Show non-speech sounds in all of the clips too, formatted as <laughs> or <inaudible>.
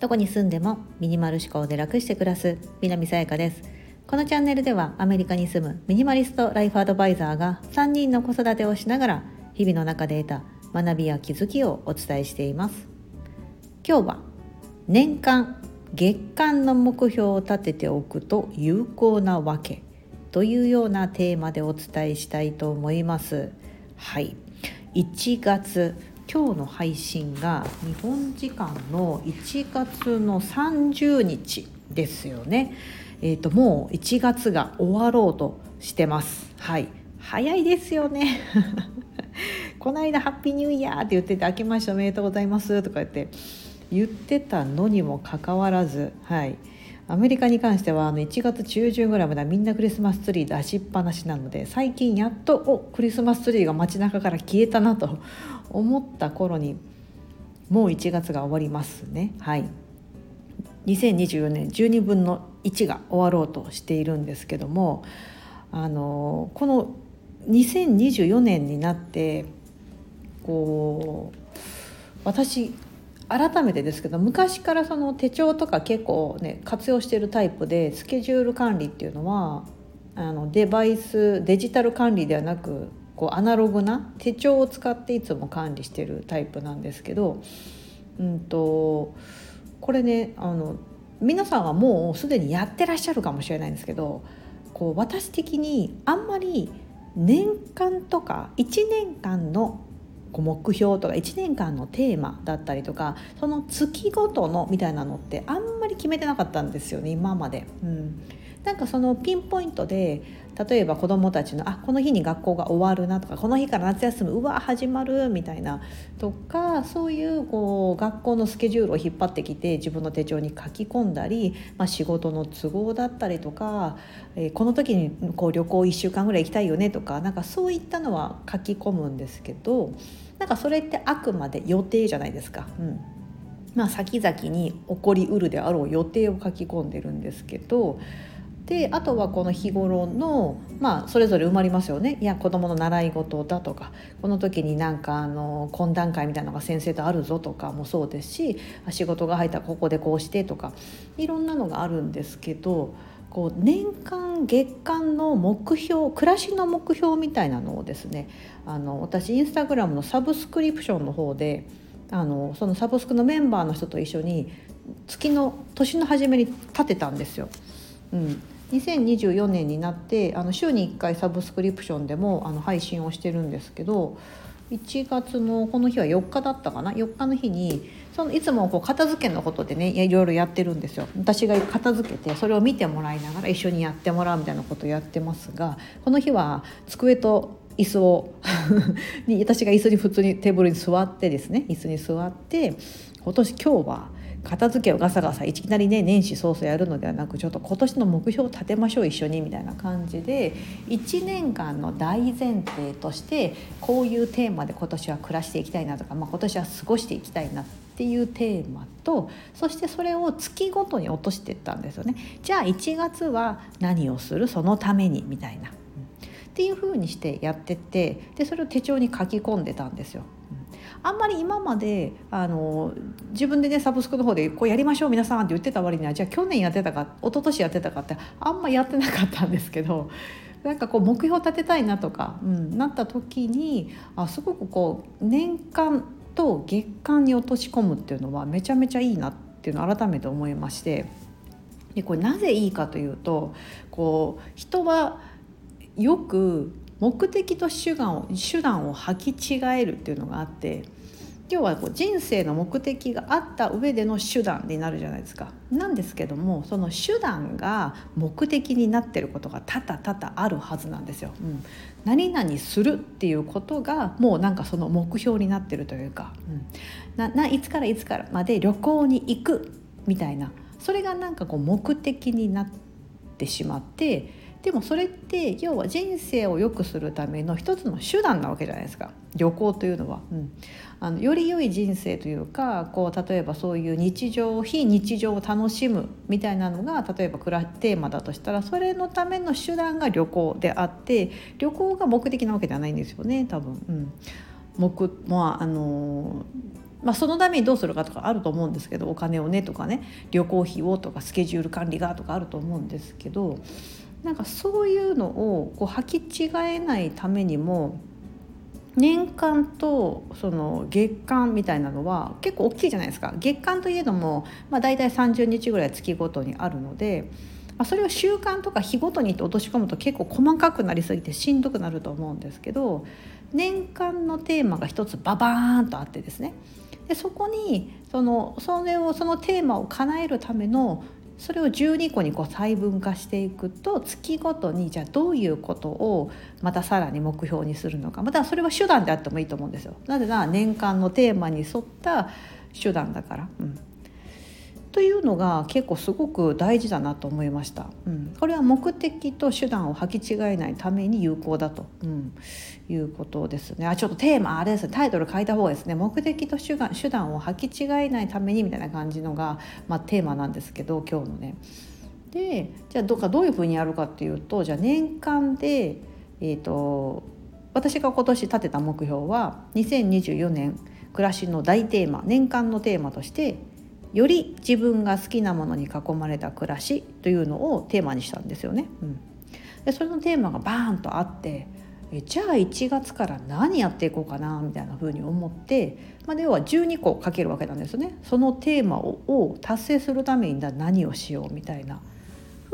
どこに住んでもミニマル思考で楽して暮らす南さやかです。このチャンネルではアメリカに住むミニマリストライフアドバイザーが3人の子育てをしながら日々の中で得た学びや気づきをお伝えしています。今日は年間月間の目標を立てておくと有効なわけというようなテーマでお伝えしたいと思います。はい。1月今日の配信が日本時間の1月の30日ですよね。えーと、もう1月が終わろうとしてます。はい早いですよね <laughs> この間「ハッピーニューイヤー」って言ってて「明けましておめでとうございます」とか言って言ってたのにもかかわらずはいアメリカに関してはあの1月中旬ぐらいまではみんなクリスマスツリー出しっぱなしなので最近やっとおクリスマスツリーが街中から消えたなと思った頃にもう1月が終わりますね。はい。2024年12分の1が終わろうとしているんですけどもあのこの2024年になってこう私改めてですけど昔からその手帳とか結構ね活用してるタイプでスケジュール管理っていうのはあのデバイスデジタル管理ではなくこうアナログな手帳を使っていつも管理してるタイプなんですけど、うんと、これねあの皆さんはもうすでにやってらっしゃるかもしれないんですけどこう私的にあんまり年間とか1年間のこう目標とか1年間のテーマだったりとかその月ごとのみたいなのってあんまり決めてなかったんですよね今まで。うんなんかそのピンポイントで例えば子どもたちのあこの日に学校が終わるなとかこの日から夏休みうわ始まるみたいなとかそういうこう学校のスケジュールを引っ張ってきて自分の手帳に書き込んだり、まあ、仕事の都合だったりとか、えー、この時にこう旅行1週間ぐらい行きたいよねとかなんかそういったのは書き込むんですけどなんかそれってあくまで予定じゃないですか。うんまあ、先々に起こりうるであろう予定を書き込んでるんですけどであとはこの日頃のまあそれぞれ埋まりますよねいや子どもの習い事だとかこの時になんかあの懇談会みたいなのが先生とあるぞとかもそうですし仕事が入ったらここでこうしてとかいろんなのがあるんですけどこう年間月間の目標暮らしの目標みたいなのをですねあの私インスタグラムのサブスクリプションの方であのそのサブスクのメンバーの人と一緒に月の年の初めに立てたんですよ。うん、2024年になってあの週に1回サブスクリプションでもあの配信をしてるんですけど1月のこの日は4日だったかな？4日の日にそのいつもこう片付けのことでねいろいろやってるんですよ。私が片付けてそれを見てもらいながら一緒にやってもらうみたいなことをやってますがこの日は机と椅子を <laughs> に私が椅子に普通にテーブルに座ってですね椅子に座って今年今日は片付けをガサガサいきなりね年始早々やるのではなくちょっと今年の目標を立てましょう一緒にみたいな感じで1年間の大前提としてこういうテーマで今年は暮らしていきたいなとか、まあ、今年は過ごしていきたいなっていうテーマとそしてそれを月ごとに落としていったんですよね。じゃあ1月は何をする？そのためにみたいな。っていう風にしてやってってでそれを手帳に書き込んでたんですよ。あんまり今まであの自分でねサブスクの方でこうやりましょう皆さんって言ってた割にはじゃあ去年やってたか一昨年やってたかってあんまやってなかったんですけど <laughs> なんかこう目標立てたいなとか、うん、なった時にあすごくこう年間と月間に落とし込むっていうのはめちゃめちゃいいなっていうのを改めて思いましてでこれなぜいいかというとこう人はよく目的と手段を手段を履き違えるっていうのがあって要はこう人生の目的があった上での手段になるじゃないですか。なんですけどもその手段が目的になってることが多々多々あるはずなんですよ。うん、何々するっていうことがもうなんかその目標になってるというか、うん、いつからいつからまで旅行に行くみたいなそれがなんかこう目的になってしまってでもそれって要は人生を良くするための一つの手段なわけじゃないですか。旅行というのは、うん、あのより良い人生というかこう例えばそういう日常非日常を楽しむみたいなのが例えばテーマだとしたらそれのための手段が旅行であって旅行が目的なわけではないんですよね多分。うん。目まああのまあ、そのためにどうするかとかあると思うんですけどお金をねとかね旅行費をとかスケジュール管理がとかあると思うんですけどなんかそういうのをこう履き違えないためにも年間とその月間みたいなのは結構大きいじゃないですか。月間といえども、まあ、大体30日ぐらい月ごとにあるので、それを週間とか日ごとにって落とし込むと結構細かくなりすぎてしんどくなると思うんですけど年間のテーマが一つババーンとあってですね。でそこにそのそれをそのテーマを叶えるためのそれを12個にこう細分化していくと月ごとにじゃあどういうことをまたさらに目標にするのかまたそれは手段であってもいいと思うんですよ。なぜなら年間のテーマに沿った手段だから。うんというのが結構すごく大事だなと思いました。うん、これは目的と手段を履き違えないために有効だと、うん、いうことですね。あちょっとテーマあれですねタイトル変えた方がですね目的と手段手段を履き違えないためにみたいな感じのが、まあ、テーマなんですけど今日のね。でじゃあどうかどういうふうにやるかっていうとじゃあ年間で、えーと私が今年立てた目標は2024年暮らしの大テーマ年間のテーマとしてより自分が好きなものに囲まれた暮らしというのをテーマにしたんですよね。うん、でそれのテーマがバーンとあってえじゃあ1月から何やっていこうかなみたいな風に思って、まあ、要は12個かけるわけなんですよね。そのテーマを達成するために何をしようみたいな。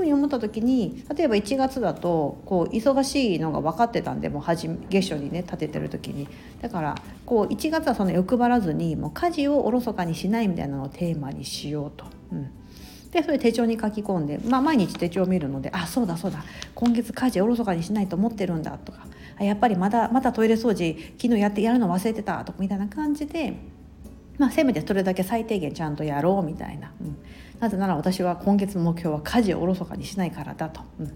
ふうに思った時に例えば1月だとこう忙しいのが分かってたんでもう初月初にね立ててる時にだからこう1月はその欲張らずにもう家事をおろそかにしないみたいなのをテーマにしようと。うんでそれ手帳に書き込んで、まあ、毎日手帳を見るので「あそうだそうだ今月家事おろそかにしないと思ってるんだ」とか「やっぱりまだまたトイレ掃除昨日やってやるの忘れてた」とかみたいな感じで、まあ、せめてそれだけ最低限ちゃんとやろうみたいな、うん、なぜなら私は今月の目標は家事をおろそかにしないからだと、うん、っ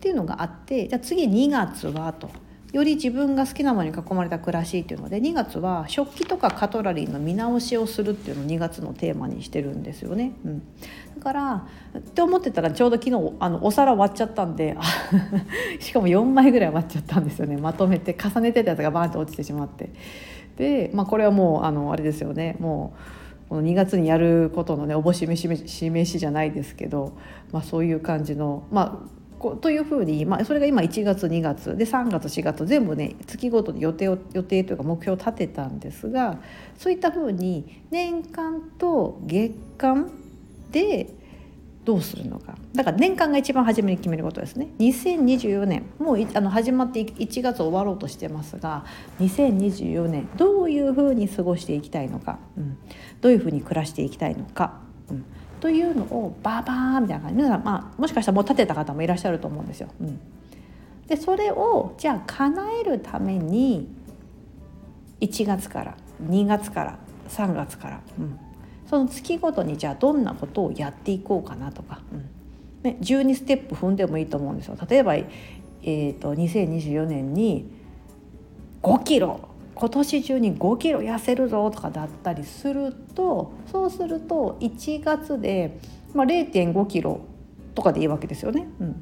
ていうのがあってじゃあ次2月はと。より自分が好きなものに囲まれた暮らしっていうので2月は食器とかカトラリーの見直しをするっていうのを2月のテーマにしてるんですよね。うん、だからって思ってたらちょうど昨日あのお皿割っちゃったんで <laughs> しかも4枚ぐらい割っちゃったんですよねまとめて重ねてたやつがバーンと落ちてしまって。で、まあ、これはもうあのあれですよねもう。この2月にやることのねおぼし飯示しじゃないですけど、まあ、そういう感じのまあというふうに、まあ、それが今1月2月で3月4月全部ね月ごとに予定を予定というか目標を立てたんですがそういったふうに年間と月間でどうするのか。だから年間が一番初めに決めることですね。2024年。もうあの始まって1月終わろうとしてますが2024年。どういうふうに過ごしていきたいのか、うん、どういうふうに暮らしていきたいのか、うん、というのをバーバーみたいな感じ。皆さん、まあ、もしかしたらもう立てた方もいらっしゃると思うんですよ。うん、でそれをじゃあ叶えるために1月から2月から3月から、うん、その月ごとにじゃあどんなことをやっていこうかなとか、うん。ね、12ステップ踏んでもいいと思うんですよ。例えば、えーと、2024年に5キロ。今年中に5キロ痩せるぞとかだったりするとそうすると1月で、まあ、0.5キロとかでいいわけですよね。うん、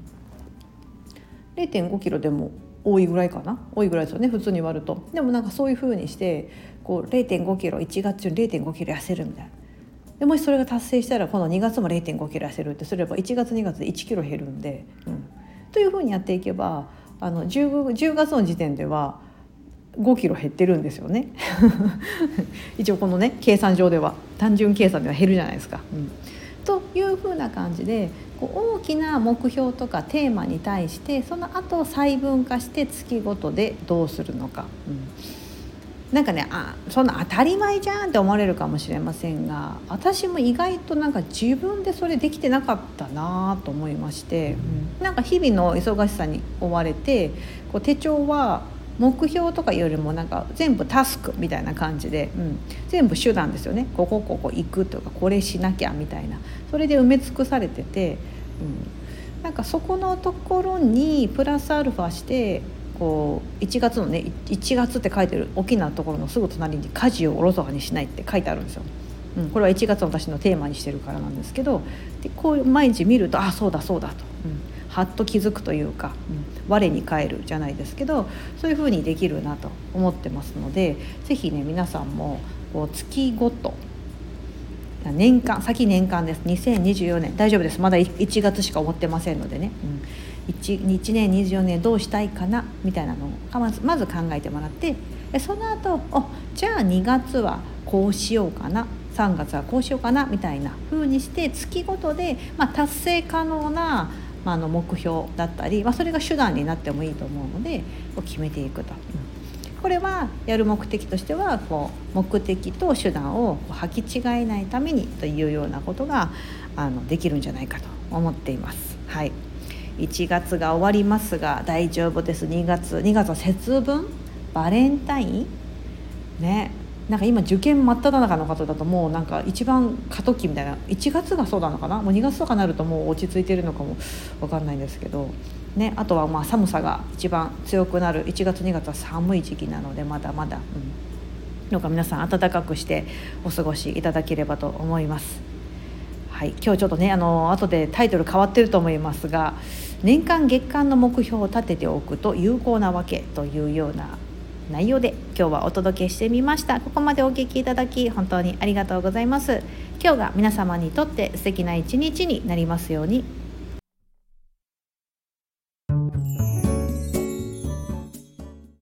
0.5キロでも多いぐらいかな。多いぐらいですよね普通に割ると。でもなんかそういうふうにしてこう0.5キロ1月中に0.5キロ痩せるみたいな。でもしそれが達成したらこの2月も0.5キロ痩せるってすれば1月2月で1キロ減るんで、うん、というふうにやっていけばあの 10, 10月の時点では5キロ減ってるんですよね <laughs> 一応このね計算上では単純計算では減るじゃないですか。うん、というふうな感じでこう大きな目標とかテーマに対してその後細分化して月ごとでどうするのか。うんなんかねあそんな当たり前じゃんって思われるかもしれませんが私も意外となんか自分でそれできてなかったなと思いまして、うん、なんか日々の忙しさに追われてこう手帳は目標とかよりもなんか全部タスクみたいな感じで、うん、全部手段ですよね。ここここ行くとかこれしなきゃみたいな。それで埋め尽くされてて、うん、なんかそこのところにプラスアルファしてこう1月のね1月って書いてる大きなところのすぐ隣に「家事をおろそかにしない」って書いてあるんですよ。うん、これは1月の私のテーマにしてるからなんですけどでこう毎日見るとあそうだそうだと、うん、はっと気づくというか、うん、我に返るじゃないですけどそういうふうにできるなと思ってますので是非ね皆さんもこう月ごと年間先年間です。2024年。大丈夫です。まだ1月しか思ってませんのでね、うん、1, 1年24年どうしたいかなみたいなのをまずまず考えてもらってでその後おじゃあ2月はこうしようかな3月はこうしようかなみたいな風にして月ごとで、まあ、達成可能な、まあ、の目標だったり、まあ、それが手段になってもいいと思うのでこう決めていくと。これはやる目的としてはこう目的と手段を履き違えないためにというようなことがあのできるんじゃないかと思っています。はい1月が終わりますが大丈夫です。2月2月は節分？バレンタイン？ね。なんか今受験真っ只中の方だともうなんか一番過渡期みたいな。1月がそうなのかな？もう2月とかになるともう落ち着いてるのかも分かんないんですけど、ね、あとはまあ寒さが一番強くなる。1月2月は寒い時期なのでまだまだ、うん、どうか皆さん暖かくしてお過ごしいただければと思います。はい、今日ちょっとねあの後でタイトル変わってると思いますが年間月間の目標を立てておくと有効なわけというような内容で今日はお届けしてみました。ここまでお聴きいただき本当にありがとうございます。今日が皆様にとって素敵な一日になりますように。